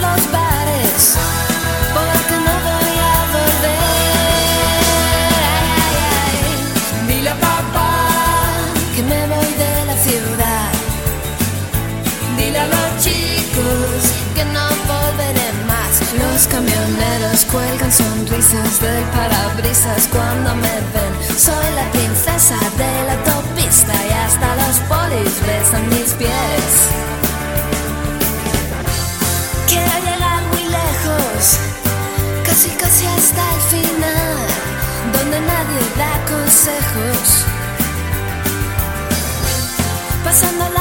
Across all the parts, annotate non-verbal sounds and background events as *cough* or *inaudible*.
Los bares, porque no voy a volver. Dile a papá que me voy de la ciudad. Dile a los chicos que no volveré más. Los camioneros cuelgan sonrisas del parabrisas cuando me ven. Soy la princesa de la autopista y hasta los polis besan mis pies. Quiero llegar muy lejos, casi casi hasta el final, donde nadie da consejos. Pasando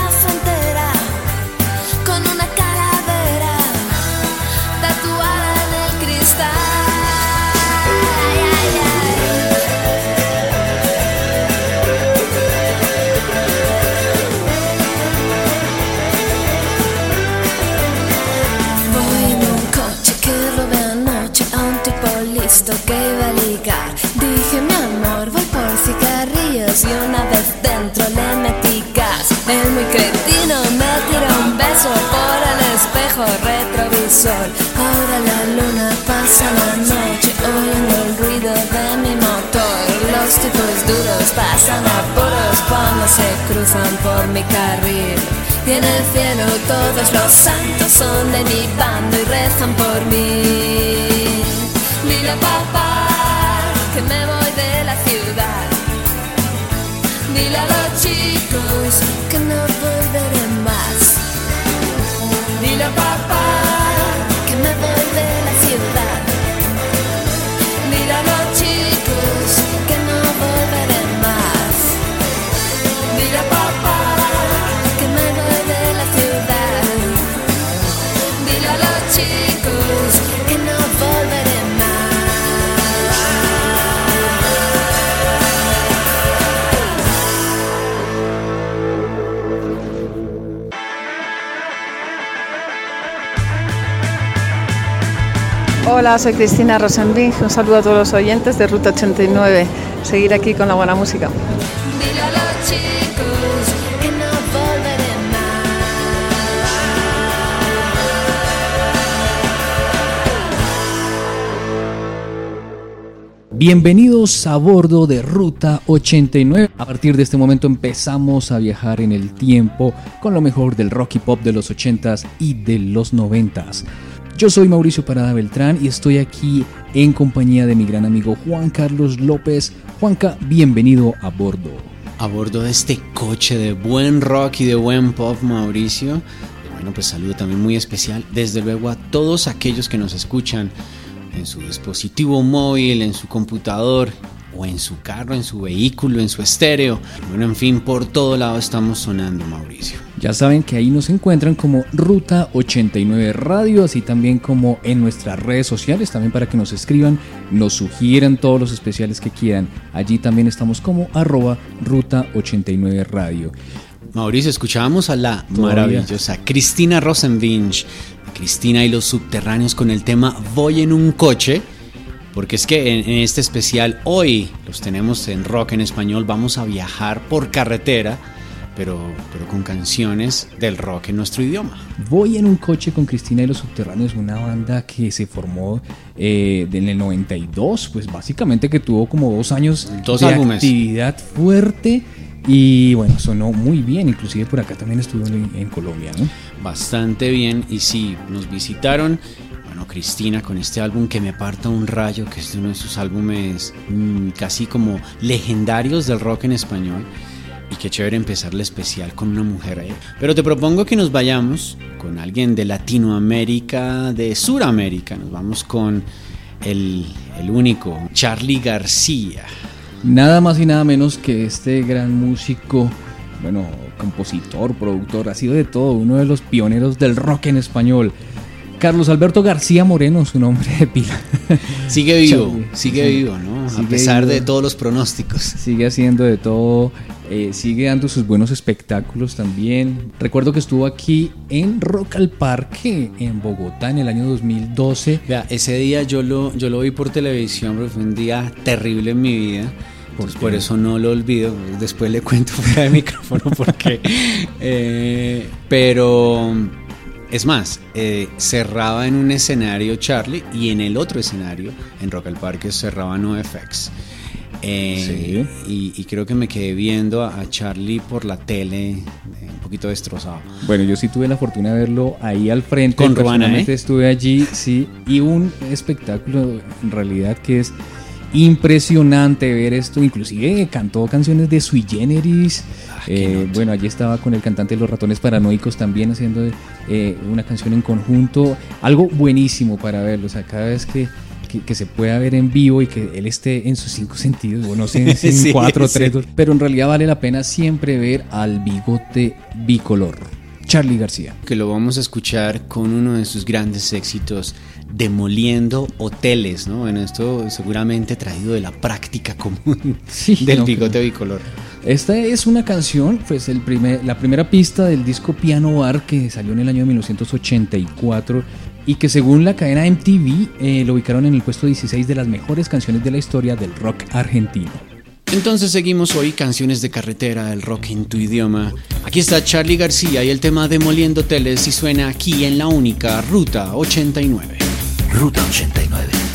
fui cretino, me tiré un beso por el espejo retrovisor. Ahora la luna pasa la noche oyendo el ruido de mi motor. Los tipos duros pasan apuros cuando se cruzan por mi carril. Y en el cielo todos los santos son de mi bando y rezan por mí. Dile papá que me voy de la ciudad. Dile a los chicos que no volverán más. Dile a papá. Hola, soy Cristina Rosenbing. Un saludo a todos los oyentes de Ruta 89. Seguir aquí con la buena música. Bienvenidos a bordo de Ruta 89. A partir de este momento empezamos a viajar en el tiempo con lo mejor del rock y pop de los 80s y de los 90s. Yo soy Mauricio Parada Beltrán y estoy aquí en compañía de mi gran amigo Juan Carlos López. Juanca, bienvenido a bordo. A bordo de este coche de buen rock y de buen pop, Mauricio. Bueno, pues saludo también muy especial, desde luego, a todos aquellos que nos escuchan en su dispositivo móvil, en su computador o en su carro, en su vehículo, en su estéreo. Bueno, en fin, por todo lado estamos sonando, Mauricio. Ya saben que ahí nos encuentran como Ruta 89 Radio, así también como en nuestras redes sociales, también para que nos escriban, nos sugieran todos los especiales que quieran. Allí también estamos como arroba Ruta 89 Radio. Mauricio, escuchábamos a la maravillosa Cristina Rosenvinch, Cristina y los subterráneos con el tema Voy en un coche. Porque es que en, este especial hoy los tenemos en rock en español, vamos a viajar por carretera pero, pero con canciones del rock en nuestro idioma. Voy en un coche con Cristina y los Subterráneos, una banda que se formó eh, en el 92, pues básicamente que tuvo como dos años dos de álbumes. actividad fuerte y bueno, sonó muy bien, inclusive por acá también estuvo en, Colombia, ¿no? Bastante bien y sí, nos visitaron bueno, Cristina con este álbum que me aparta un rayo, que es uno de sus álbumes mm, casi como legendarios del rock en español. Qué chévere empezar la especial con una mujer ahí. Pero te propongo que nos vayamos con alguien de Latinoamérica, de Suramérica. Nos vamos con el, el único, Charlie García. Nada más y nada menos que este gran músico, bueno, compositor, productor, ha sido de todo, uno de los pioneros del rock en español. Carlos Alberto García Moreno, su nombre de pila. *laughs* Sigue vivo, sigue vivo, ¿no? a pesar de todos los pronósticos. Sigue haciendo de todo, eh, sigue dando sus buenos espectáculos también. Recuerdo que estuvo aquí en Rock al Parque, en Bogotá, en el año 2012. Vea, ese día yo lo, yo lo vi por televisión, pero fue un día terrible en mi vida. Pues por eso no lo olvido. Después le cuento *laughs* fuera de micrófono porque. *laughs* Eh, pero es más, eh, cerraba en un escenario Charlie y en el otro escenario, en Rock al Parque, cerraba NoFX. Eh, y, creo que me quedé viendo a, Charlie por la tele eh, un poquito destrozado. Bueno, yo sí tuve la fortuna de verlo ahí al frente. Con Ruana, ¿eh? Estuve allí, sí, y un espectáculo en realidad que es impresionante ver esto. Inclusive cantó canciones de Sui Generis. Ah, eh, bueno, allí estaba con el cantante de Los Ratones Paranoicos también haciendo eh, una canción en conjunto. Algo buenísimo para verlo. O sea, cada vez que, que, se pueda ver en vivo y que él esté en sus cinco sentidos, o no sé, *laughs* en cuatro, tres, dos, pero en realidad vale la pena siempre ver al bigote bicolor. Charlie García. Que lo vamos a escuchar con uno de sus grandes éxitos demoliendo hoteles, ¿no? Bueno, esto seguramente traído de la práctica común *laughs* del bigote bicolor. Esta es una canción, pues el primer, la primera pista del disco Piano Bar que salió en el año 1984 y que según la cadena MTV eh, lo ubicaron en el puesto 16 de las mejores canciones de la historia del rock argentino. Entonces seguimos hoy canciones de carretera, el rock en tu idioma. Aquí está Charlie García y el tema Demoliendo Hoteles y suena aquí en la única Ruta 89. Ruta 89.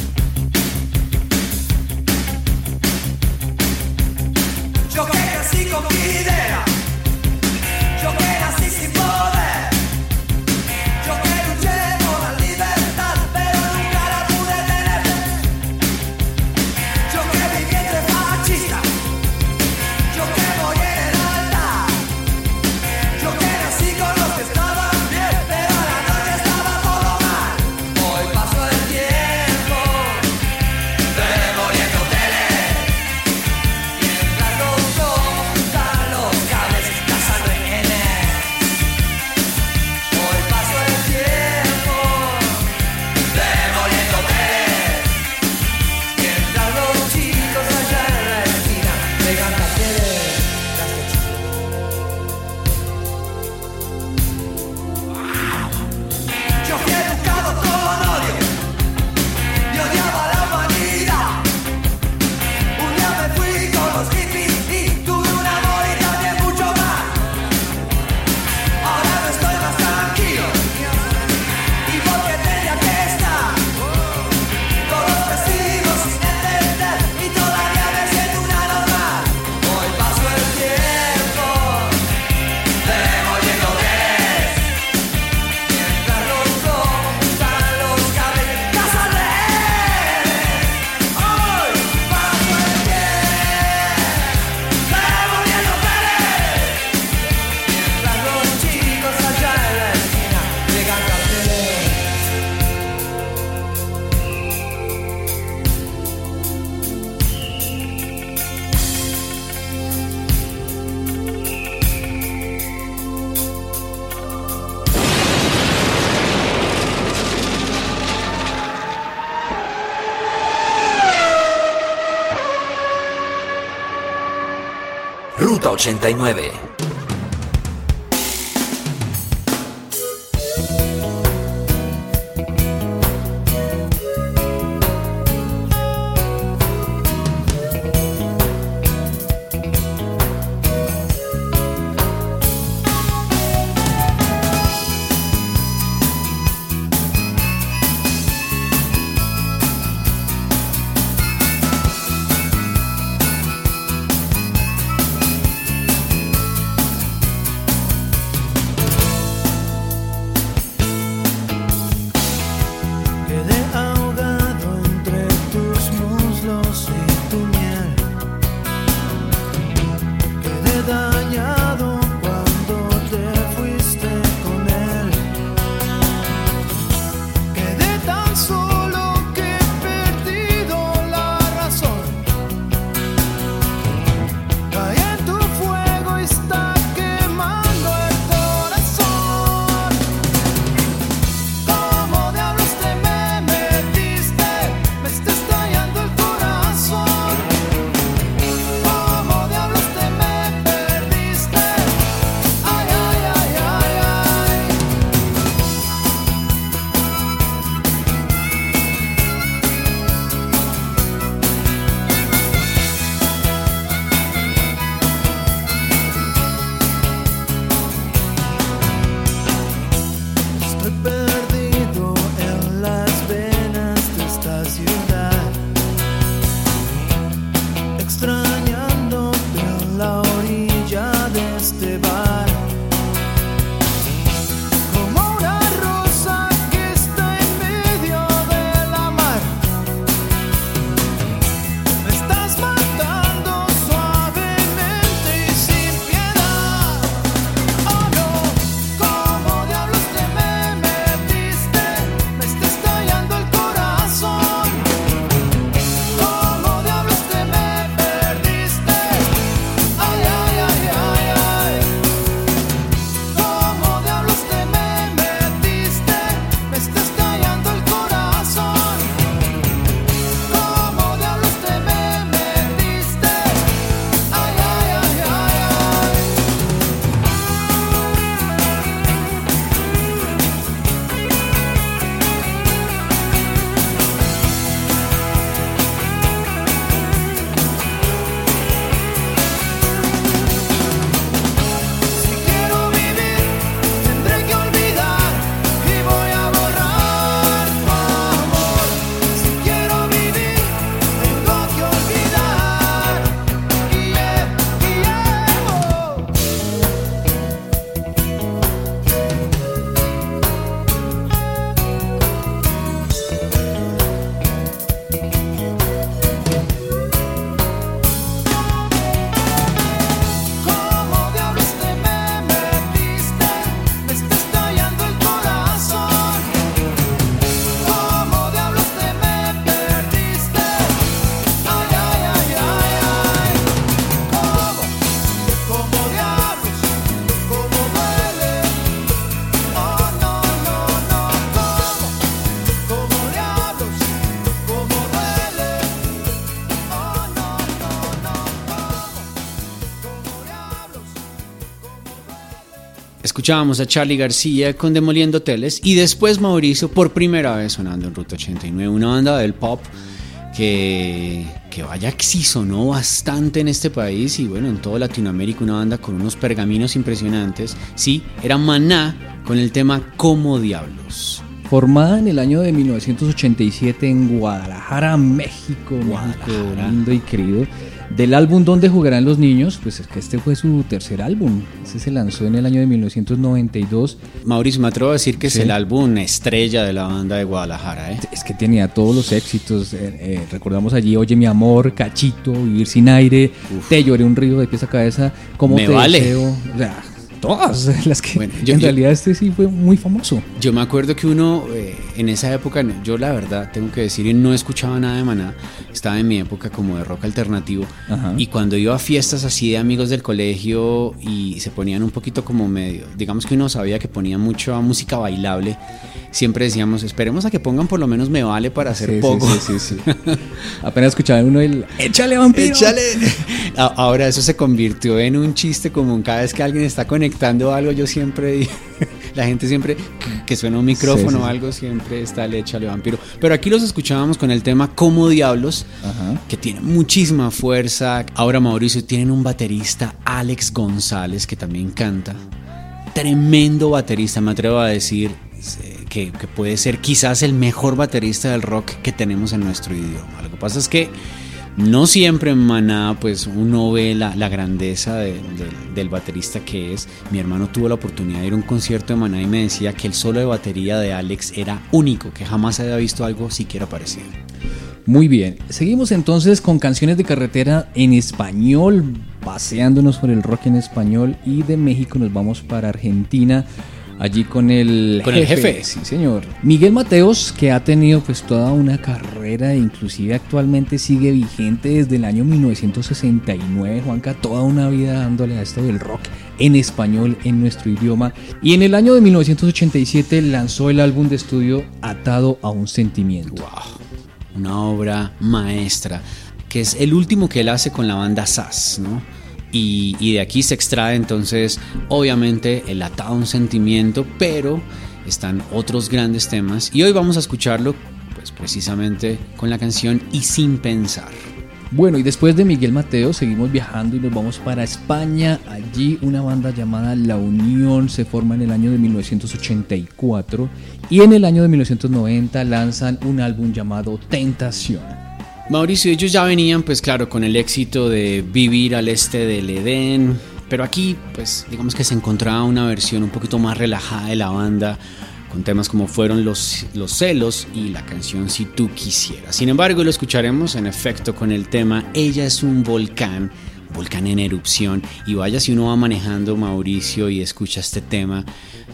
89. Escuchábamos a Charlie García con Demoliendo Hoteles y después Mauricio por primera vez sonando en Ruta 89, una banda del pop que, que vaya que sí sonó bastante en este país y bueno, en toda Latinoamérica, una banda con unos pergaminos impresionantes. Sí, era Maná con el tema Como Diablos. Formada en el año de 1987 en Guadalajara, México, Guadalajara. lindo y querido del álbum Donde jugarán los niños, pues es que este fue su tercer álbum. Ese se lanzó en el año de 1992. Mauricio, me atrevo a decir que es el álbum estrella de la banda de Guadalajara. ¿eh? Es que tenía todos los éxitos. Eh, eh, recordamos allí Oye mi amor, Cachito, Vivir sin aire, Te lloré un río de pieza a cabeza, como me te vale. deseo. O sea, todas *laughs* las que en realidad este sí fue muy famoso. Yo me acuerdo que uno eh, en esa época, yo la verdad tengo que decir, no escuchaba nada de Maná, estaba en mi época como de rock alternativo y cuando iba a fiestas así de amigos del colegio y se ponían un poquito como medio, digamos que uno sabía que ponían mucho música bailable, siempre decíamos, esperemos a que pongan por lo menos Me Vale para hacer poco. Sí, sí, sí, *laughs* Apenas escuchaba uno el ¡Échale vampiro! ¡Échale! *laughs* Ahora eso se convirtió en un chiste común cada vez que alguien está conectando algo, yo siempre *laughs* la gente siempre que suena un micrófono o algo siempre está el échale vampiro. Pero aquí los escuchábamos con el tema Como Diablos, que tiene muchísima fuerza. Ahora Mauricio tienen un baterista Alex González que también canta. Tremendo baterista, me atrevo a decir que, que puede ser quizás el mejor baterista del rock que tenemos en nuestro idioma. Lo que pasa es que no siempre en Maná, pues uno ve la, grandeza del baterista que es. Mi hermano tuvo la oportunidad de ir a un concierto de Maná y me decía que el solo de batería de Alex era único, que jamás había visto algo siquiera parecido. Muy bien, seguimos entonces con canciones de carretera en español, paseándonos por el rock en español y de México nos vamos para Argentina allí con el con el jefe, sí señor. Miguel Mateos, que ha tenido pues toda una carrera inclusive actualmente sigue vigente desde el año 1969, Juanca, toda una vida dándole a esto del rock en español en nuestro idioma y en el año de 1987 lanzó el álbum de estudio Atado a un sentimiento. Wow, una obra maestra que es el último que él hace con la banda SAS, ¿no? Y, de aquí se extrae entonces obviamente el atado a un sentimiento, pero están otros grandes temas y hoy vamos a escucharlo pues precisamente con la canción Y sin pensar. Bueno, y después de Miguel Mateo seguimos viajando y nos vamos para España. Allí una banda llamada La Unión se forma en el año de 1984 y en el año de 1990 lanzan un álbum llamado Tentación. Mauricio, ellos ya venían, pues claro, con el éxito de vivir al este del Edén, pero aquí, pues digamos que se encontraba una versión un poquito más relajada de la banda, con temas como fueron los, los celos y la canción Si tú quisieras. Sin embargo, lo escucharemos en efecto con el tema Ella es un volcán, volcán en erupción, y vaya si uno va manejando Mauricio y escucha este tema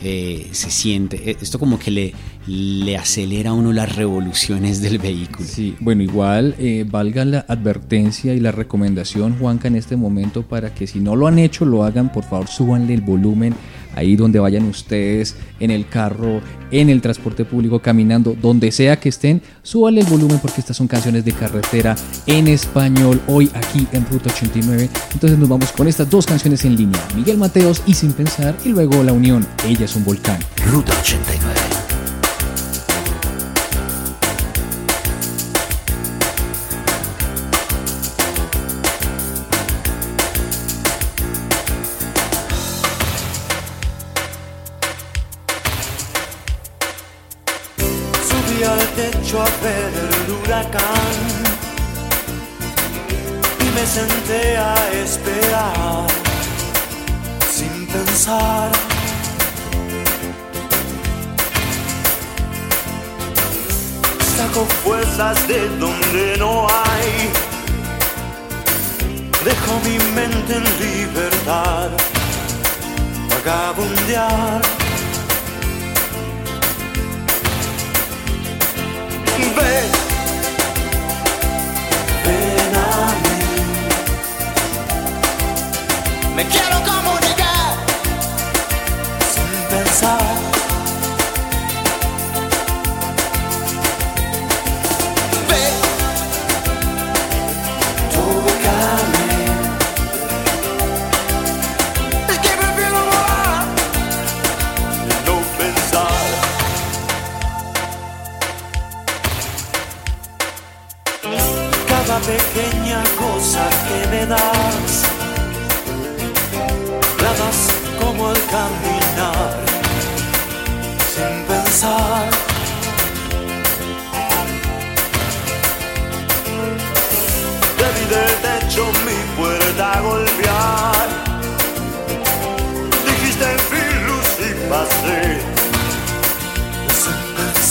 eh, se siente, eh, esto como que le, le acelera a uno las revoluciones del vehículo. Sí, bueno, igual eh, valga la advertencia y la recomendación, Juanca, en este momento para que si no lo han hecho, lo hagan, por favor, súbanle el volumen ahí donde vayan ustedes, en el carro, en el transporte público, caminando, donde sea que estén, súbanle el volumen porque estas son canciones de carretera en español hoy aquí en Ruta 89. Entonces nos vamos con estas dos canciones en línea, Miguel Mateos y Sin Pensar y luego La Unión, ella es un volcán. Ruta 89. A ver el huracán y me senté a esperar sin pensar. Saco fuerzas de donde no hay. Dejo mi mente en libertad, vagabundear. Me quiero comunicar sin pensar.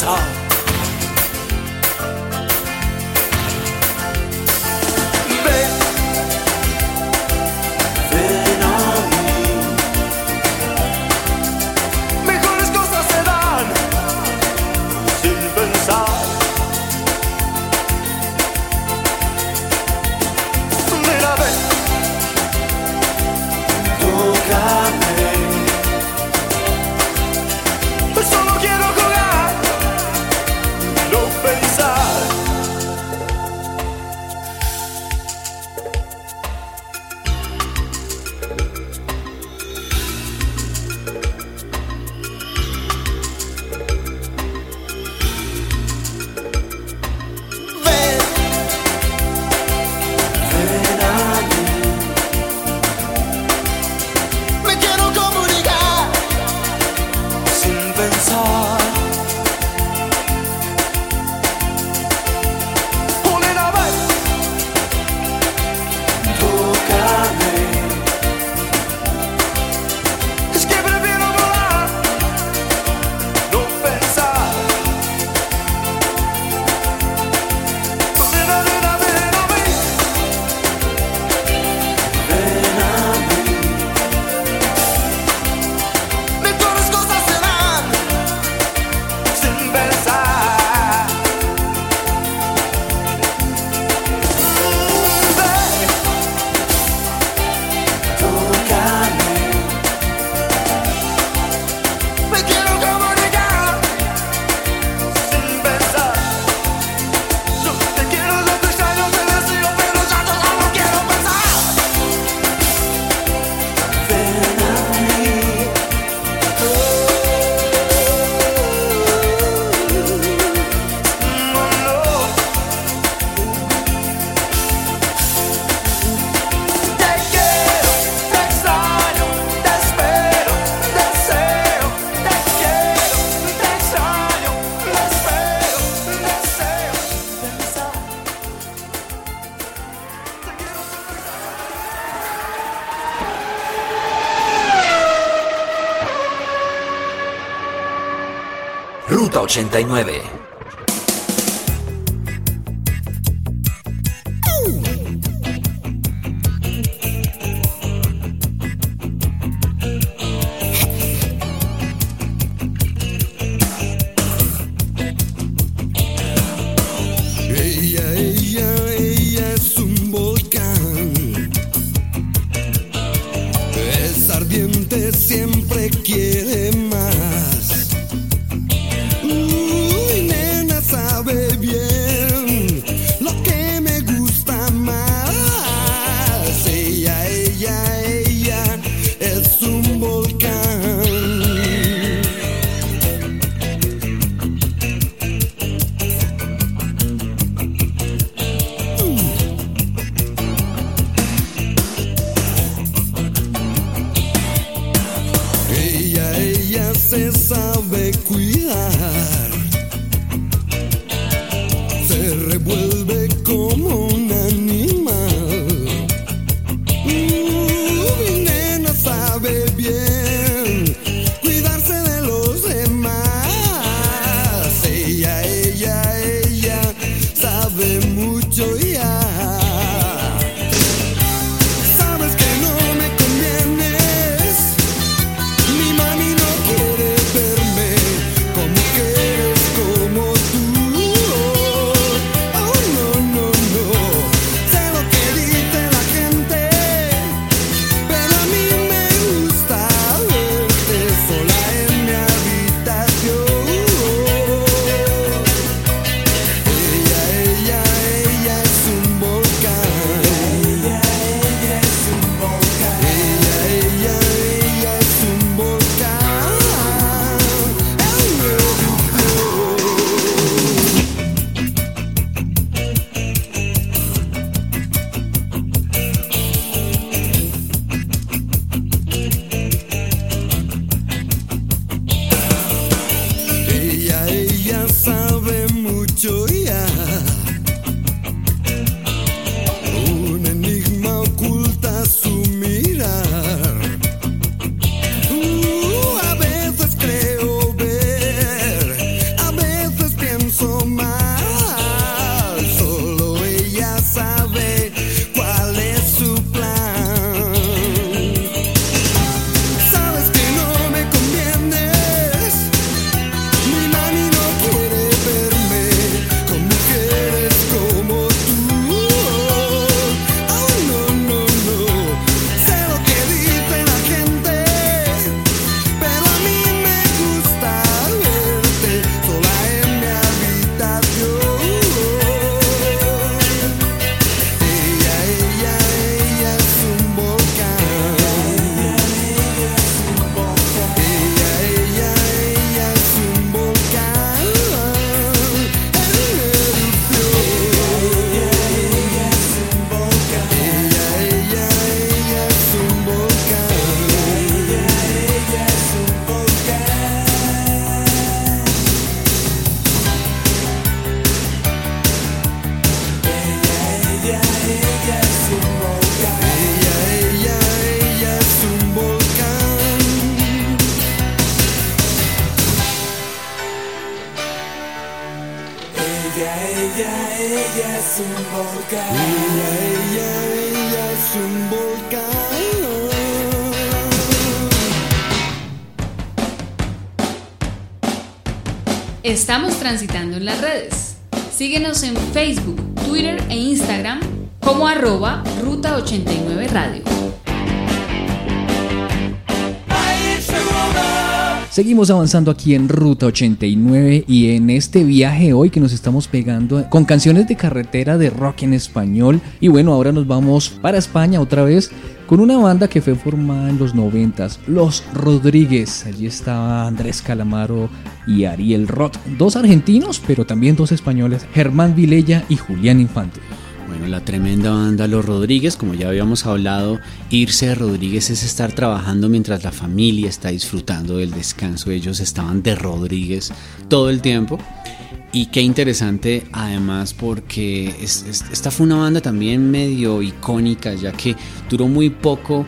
서 89. revuelve Estamos transitando en las redes. Síguenos en Facebook, Twitter e Instagram como arroba Ruta 89 Radio. Seguimos avanzando aquí en Ruta 89 y en este viaje hoy que nos estamos pegando con canciones de carretera de rock en español. Y bueno, ahora nos vamos para España otra vez con una banda que fue formada en los 90, Los Rodríguez. Allí estaba Andrés Calamaro y Ariel Roth, dos argentinos, pero también dos españoles, Germán Vilella y Julián Infante. Bueno, la tremenda banda Los Rodríguez, como ya habíamos hablado, irse de Rodríguez es estar trabajando mientras la familia está disfrutando del descanso. Ellos estaban de Rodríguez todo el tiempo. Y qué interesante además porque esta fue una banda también medio icónica ya que duró muy poco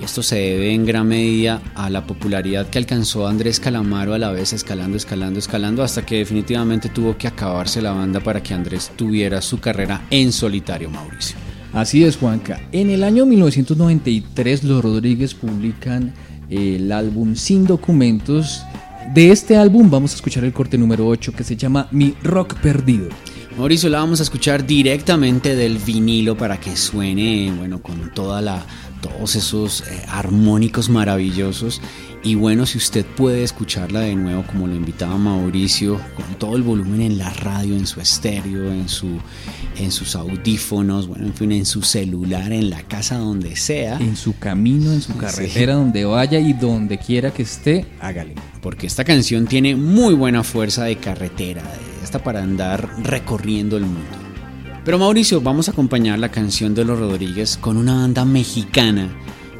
y esto se debe en gran medida a la popularidad que alcanzó Andrés Calamaro a la vez escalando, escalando, escalando hasta que definitivamente tuvo que acabarse la banda para que Andrés tuviera su carrera en solitario Mauricio. Así es Juanca. En el año 1993 los Rodríguez publican eh, el álbum Sin Documentos de este álbum vamos a escuchar el corte número 8 que se llama Mi Rock Perdido. Mauricio, la vamos a escuchar directamente del vinilo para que suene, bueno, con toda la, todos esos eh, armónicos maravillosos. Y bueno, si usted puede escucharla de nuevo, como lo invitaba Mauricio, con todo el volumen en la radio, en su estéreo, en, su, en sus audífonos, bueno, en fin, en su celular, en la casa, donde sea. En su camino, en su carretera, donde vaya y donde quiera que esté, hágale. Porque esta canción tiene muy buena fuerza de carretera, de esta para andar recorriendo el mundo. Pero Mauricio, vamos a acompañar la canción de los Rodríguez con una banda mexicana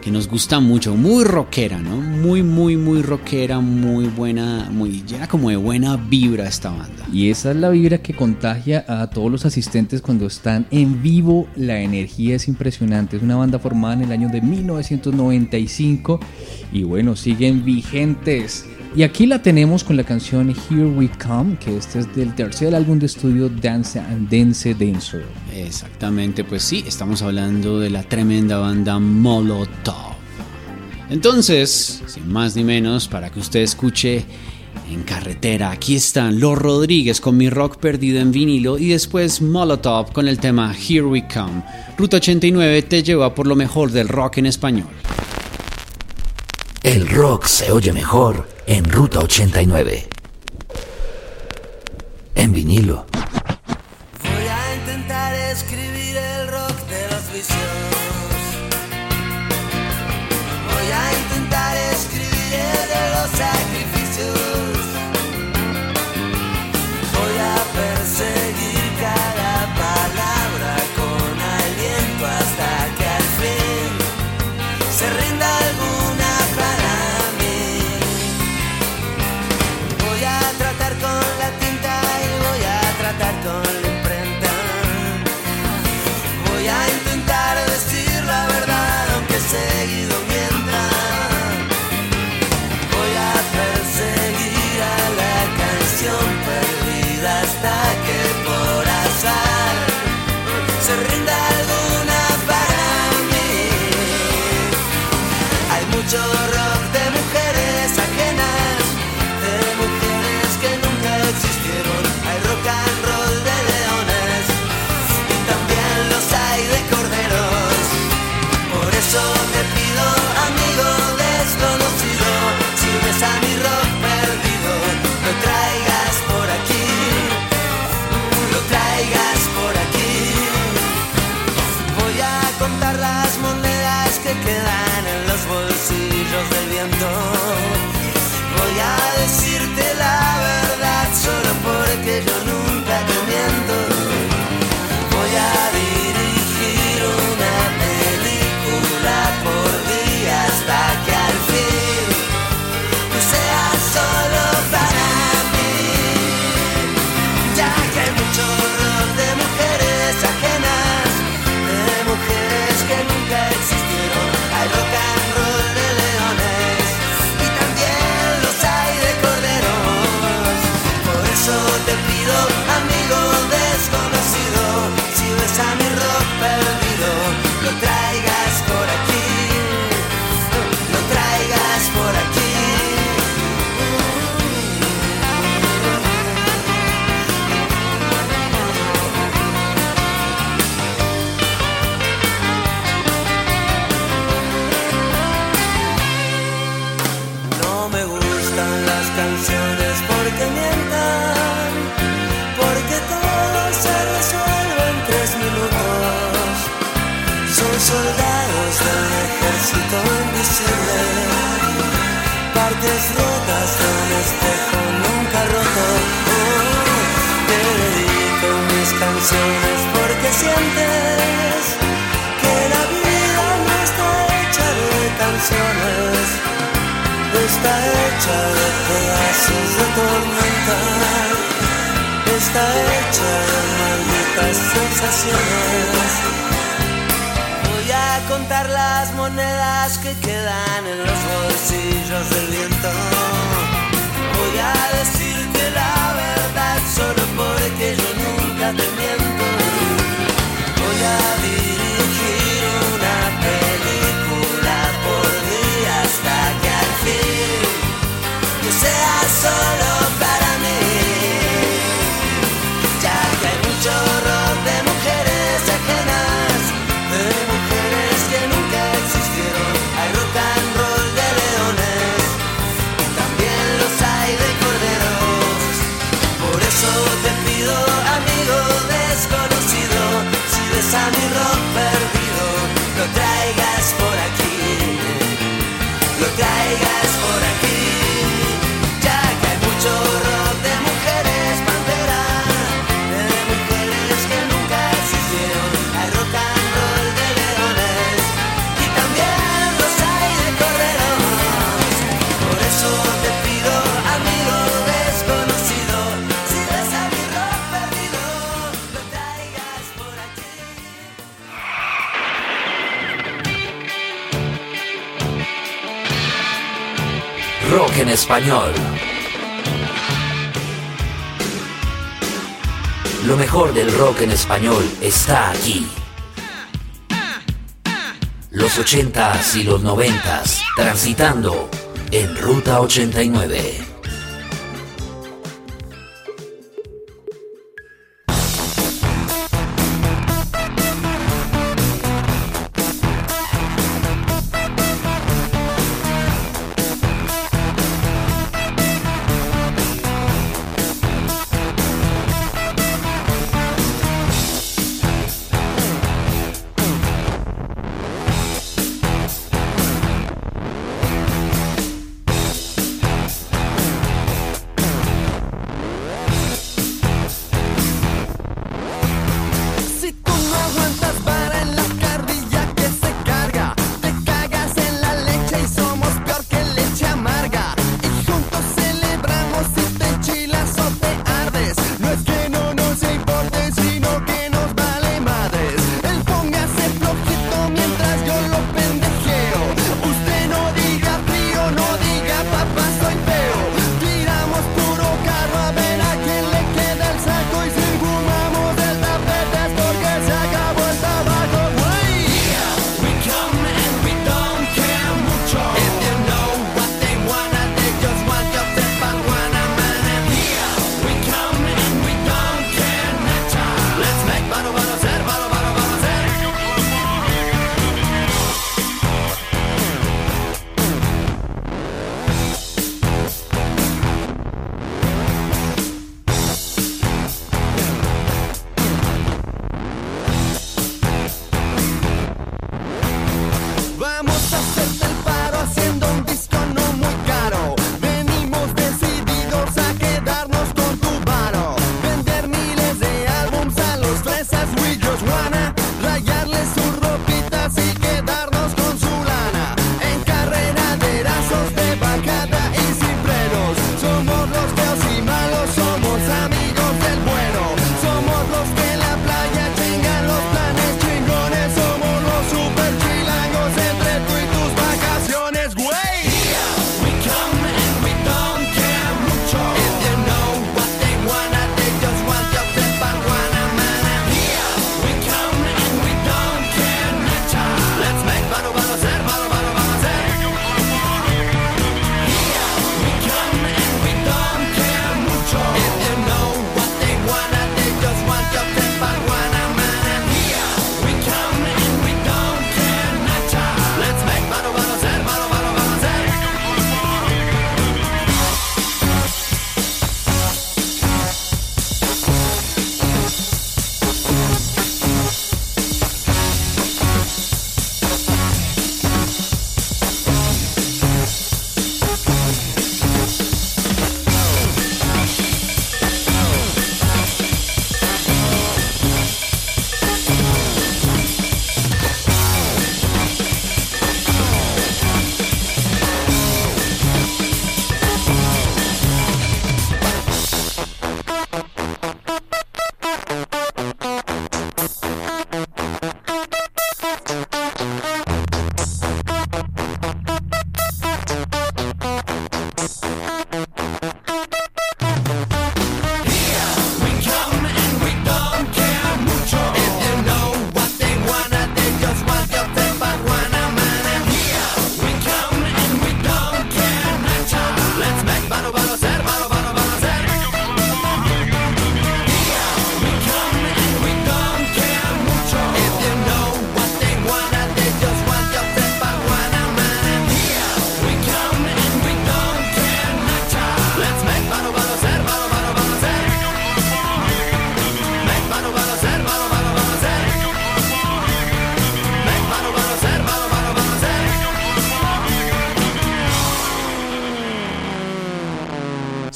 que nos gusta mucho, muy rockera, ¿no? Muy, muy, muy rockera, muy buena, muy llena como de buena vibra esta banda. Y esa es la vibra que contagia a todos los asistentes cuando están en vivo. La energía es impresionante. Es una banda formada en el año de 1995 y bueno, siguen vigentes. Y aquí la tenemos con la canción Here We Come, que este es del tercer álbum de estudio Dance and Dance Denso. Exactamente, pues sí, estamos hablando de la tremenda banda Molotov. Entonces, sin más ni menos, para que usted escuche en carretera, aquí están Los Rodríguez con mi rock perdido en vinilo y después Molotov con el tema Here We Come. Ruta 89 te lleva por lo mejor del rock en español. El rock se oye mejor en Ruta 89. En vinilo. grandes notas con espejo nunca roto. Oh, te dedico mis canciones porque sientes que la vida no está hecha de canciones, está hecha de pedazos de tormenta, está hecha de malditas sensaciones Voy a contar las monedas que quedan en los bolsillos del viento. en español. Lo mejor del rock en español está aquí. Los 80s y los 90s transitando en Ruta 89.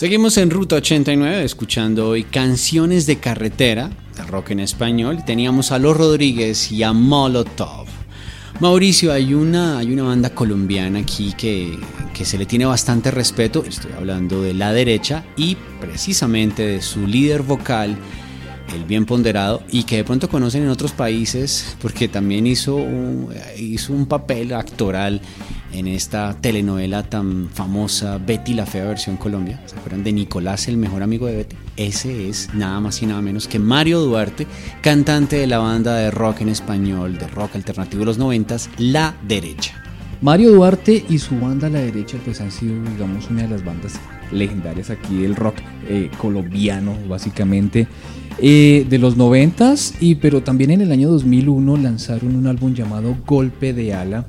Seguimos en Ruta 89 escuchando hoy canciones de carretera de rock en español. Teníamos a Los Rodríguez y a Molotov. Mauricio, hay una, hay una banda colombiana aquí que, que se le tiene bastante respeto. Estoy hablando de La Derecha y precisamente de su líder vocal, el bien ponderado, y que de pronto conocen en otros países porque también hizo hizo un papel actoral en esta telenovela tan famosa Betty la Fea versión Colombia. ¿Se acuerdan de Nicolás, el mejor amigo de Betty? Ese es nada más y nada menos que Mario Duarte, cantante de la banda de rock en español, de rock alternativo de los noventas, La Derecha. Mario Duarte y su banda La Derecha pues han sido digamos una de las bandas legendarias aquí del rock eh, colombiano básicamente eh, de los noventas y pero también en el año 2001 lanzaron un álbum llamado Golpe de Ala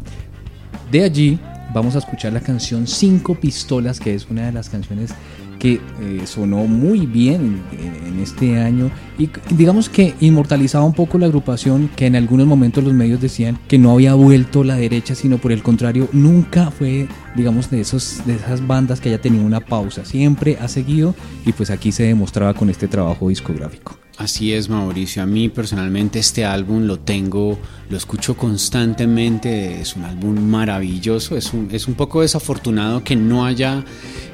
de allí vamos a escuchar la canción Cinco Pistolas, que es una de las canciones que eh, sonó muy bien en, en este año y digamos que inmortalizaba un poco la agrupación que en algunos momentos los medios decían que no había vuelto la derecha, sino por el contrario, nunca fue digamos de esos de esas bandas que haya tenido una pausa, siempre ha seguido y pues aquí se demostraba con este trabajo discográfico. Así es, Mauricio. A mí personalmente este álbum lo tengo, lo escucho constantemente. Es un álbum maravilloso. Es un, es un poco desafortunado que no haya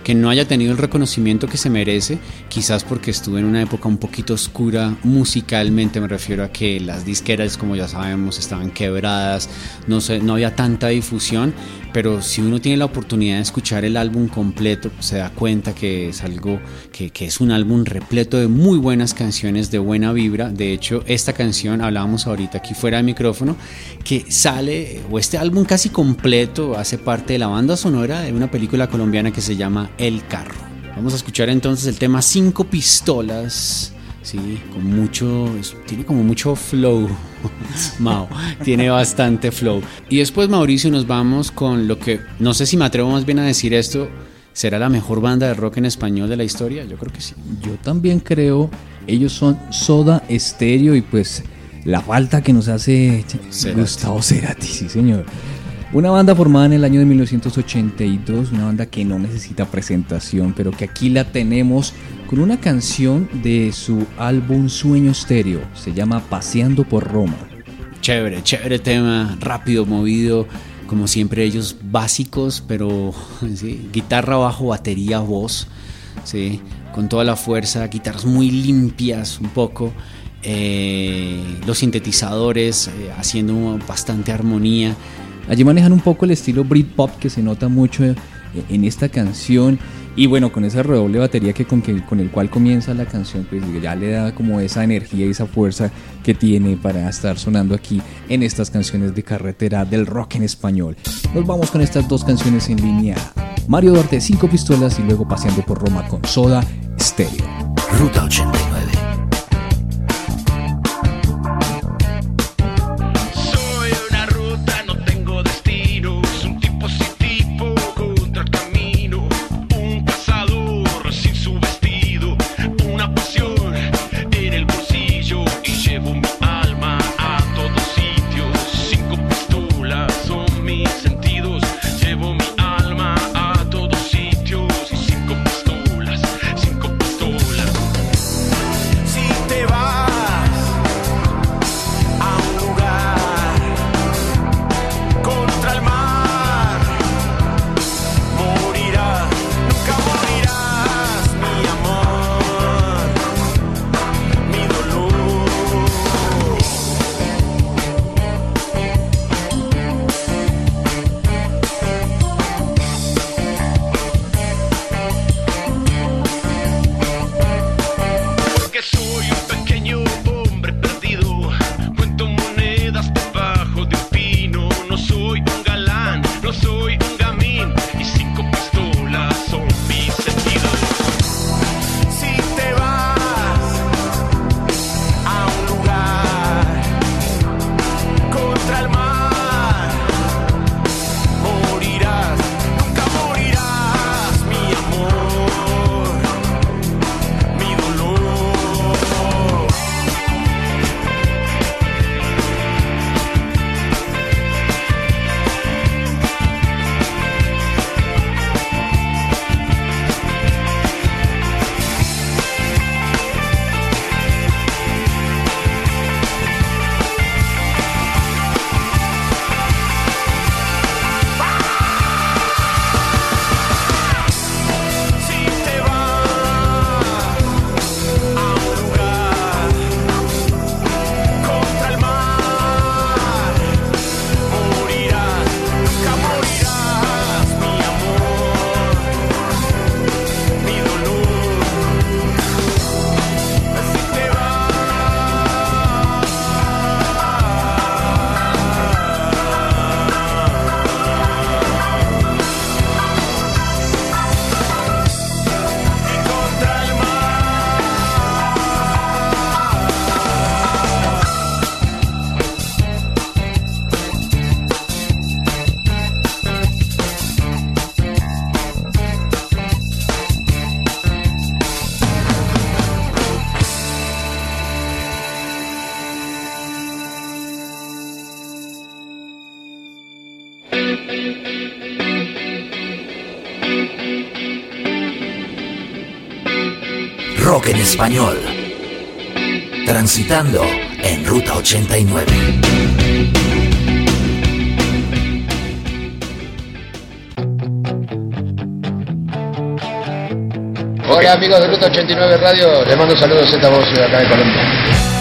que no haya tenido el reconocimiento que se merece, quizás porque estuve en una época un poquito oscura musicalmente, me refiero a que las disqueras, como ya sabemos, estaban quebradas, no, sé, no había tanta difusión, pero si uno tiene la oportunidad de escuchar el álbum completo, se da cuenta que es algo, que, que es un álbum repleto de muy buenas canciones, de buena vibra. De hecho, esta canción, hablábamos ahorita aquí fuera de micrófono, que sale, o este álbum casi completo, hace parte de la banda sonora de una película colombiana que se llama El Carro. Vamos a escuchar entonces el tema Cinco Pistolas. Sí, con mucho. Tiene como mucho flow. *laughs* Mao, tiene bastante flow. Y después, Mauricio, nos vamos con lo que. No sé si me atrevo más bien a decir esto. ¿Será la mejor banda de rock en español de la historia? Yo creo que sí. Yo también creo. Ellos son Soda Stereo y pues la falta que nos hace Cerati. Gustavo Cerati, sí señor. Una banda formada en el año de 1982, una banda que no necesita presentación, pero que aquí la tenemos con una canción de su álbum Sueño Stereo, se llama Paseando por Roma. Chévere, chévere tema, rápido, movido, como siempre ellos básicos, pero *laughs* guitarra, bajo, batería, voz, sí, con toda la fuerza, guitarras muy limpias un poco, eh, los sintetizadores eh, haciendo bastante armonía. Allí manejan un poco el estilo Britpop que se nota mucho eh, en esta canción. Y bueno, con ese redoble batería que con, que con el cual comienza la canción, pues ya le da como esa energía y esa fuerza que tiene para estar sonando aquí en estas canciones de carretera del rock en español. Nos vamos con estas dos canciones en línea. Mario Duarte, Cinco Pistolas y luego Paseando por Roma con Soda Stereo. Ruta 89. En español. Transitando en Ruta 89. Hola amigos de Ruta 89 Radio, les mando saludos a esta voz de acá de Colombia.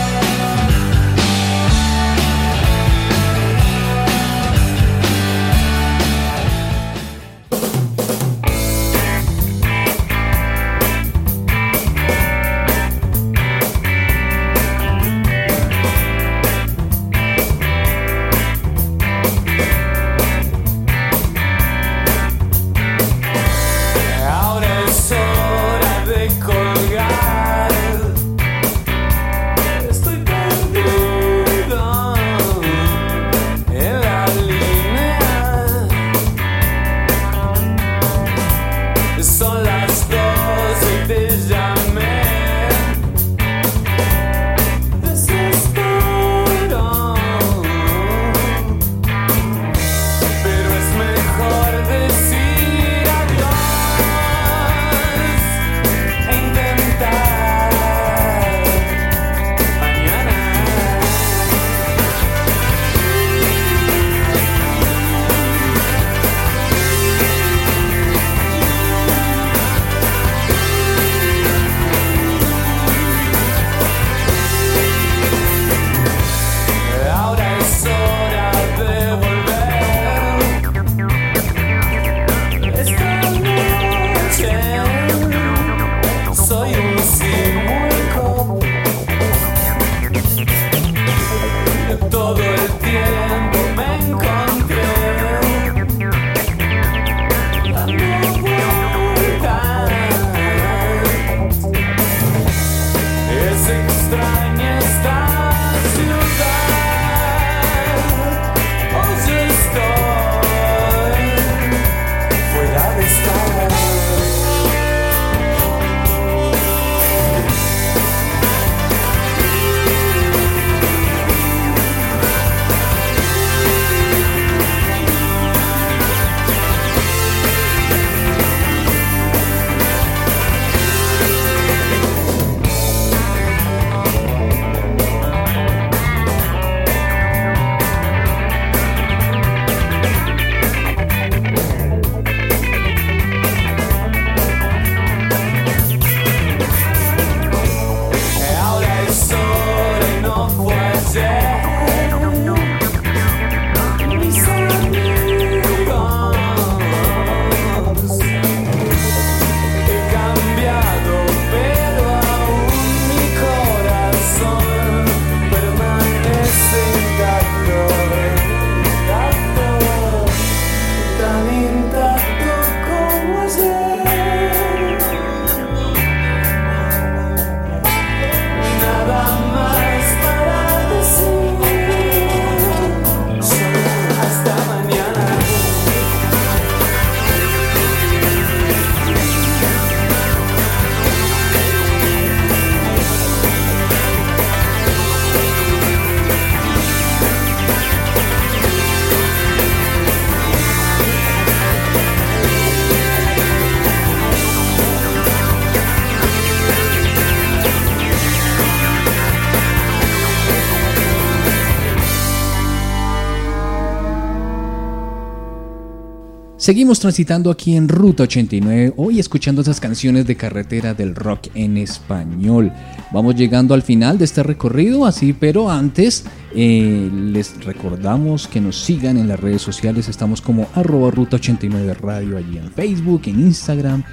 Seguimos transitando aquí en Ruta 89, hoy escuchando esas canciones de carretera del rock en español. Vamos llegando al final de este recorrido, así, pero antes eh, les recordamos que nos sigan en las redes sociales, estamos como arroba Ruta 89 Radio allí en Facebook, en Instagram,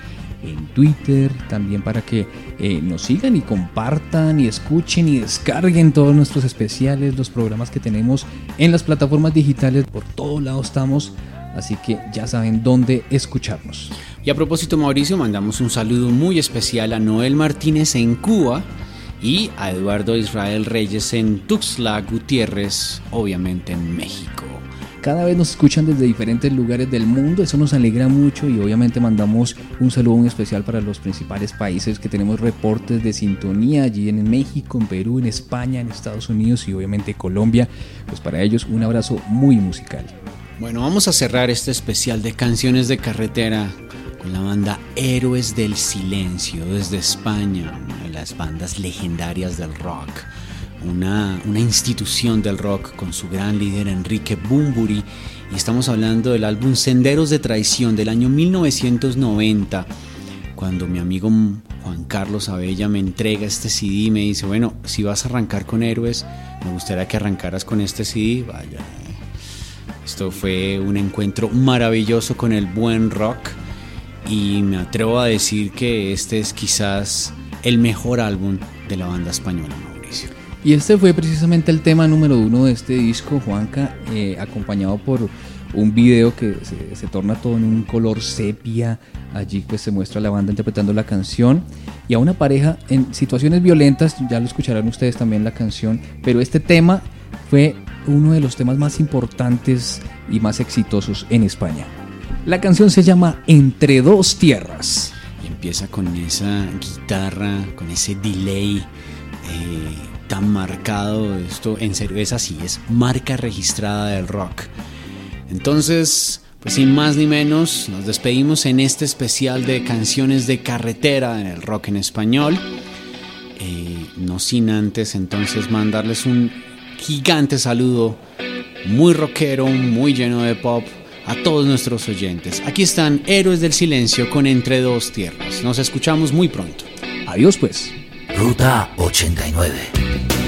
en Twitter, también para que eh, nos sigan y compartan y escuchen y descarguen todos nuestros especiales, los programas que tenemos en las plataformas digitales, por todos lados estamos, así que ya saben dónde escucharnos. Y a propósito, Mauricio, mandamos un saludo muy especial a Noel Martínez en Cuba y a Eduardo Israel Reyes en Tuxtla Gutiérrez, obviamente en México. Cada vez nos escuchan desde diferentes lugares del mundo, eso nos alegra mucho y obviamente mandamos un saludo muy especial para los principales países que tenemos reportes de sintonía allí en México, en Perú, en España, en Estados Unidos y obviamente Colombia. Pues para ellos un abrazo muy musical. Bueno, vamos a cerrar este especial de canciones de carretera con la banda Héroes del Silencio desde España, una de las bandas legendarias del rock. Una, una institución del rock con su gran líder Enrique Bumburi. Y estamos hablando del álbum Senderos de Traición del año 1990 cuando mi amigo Juan Carlos Abella me entrega este CD y me dice, bueno, si vas a arrancar con Héroes, me gustaría que arrancaras con este CD. Vaya, esto fue un encuentro maravilloso con el buen rock y me atrevo a decir que este es quizás el mejor álbum de la banda española, Mauricio. Y este fue precisamente el tema número uno de este disco, Juanca, eh, acompañado por un video que se, se, torna todo en un color sepia. Allí pues se muestra a la banda interpretando la canción y a una pareja en situaciones violentas, ya lo escucharán ustedes también la canción, pero este tema fue uno de los temas más importantes y más exitosos en España. La canción se llama Entre dos tierras. Y empieza con esa guitarra, con ese delay eh, tan marcado. Esto en serio es así, es marca registrada del rock. Entonces, pues sin más ni menos, nos despedimos en este especial de canciones de carretera en el rock en español. Eh, no sin antes entonces mandarles un gigante saludo, muy rockero, muy lleno de pop, a todos nuestros oyentes. Aquí están Héroes del Silencio con Entre Dos Tierras. Nos escuchamos muy pronto. Adiós pues. Ruta 89.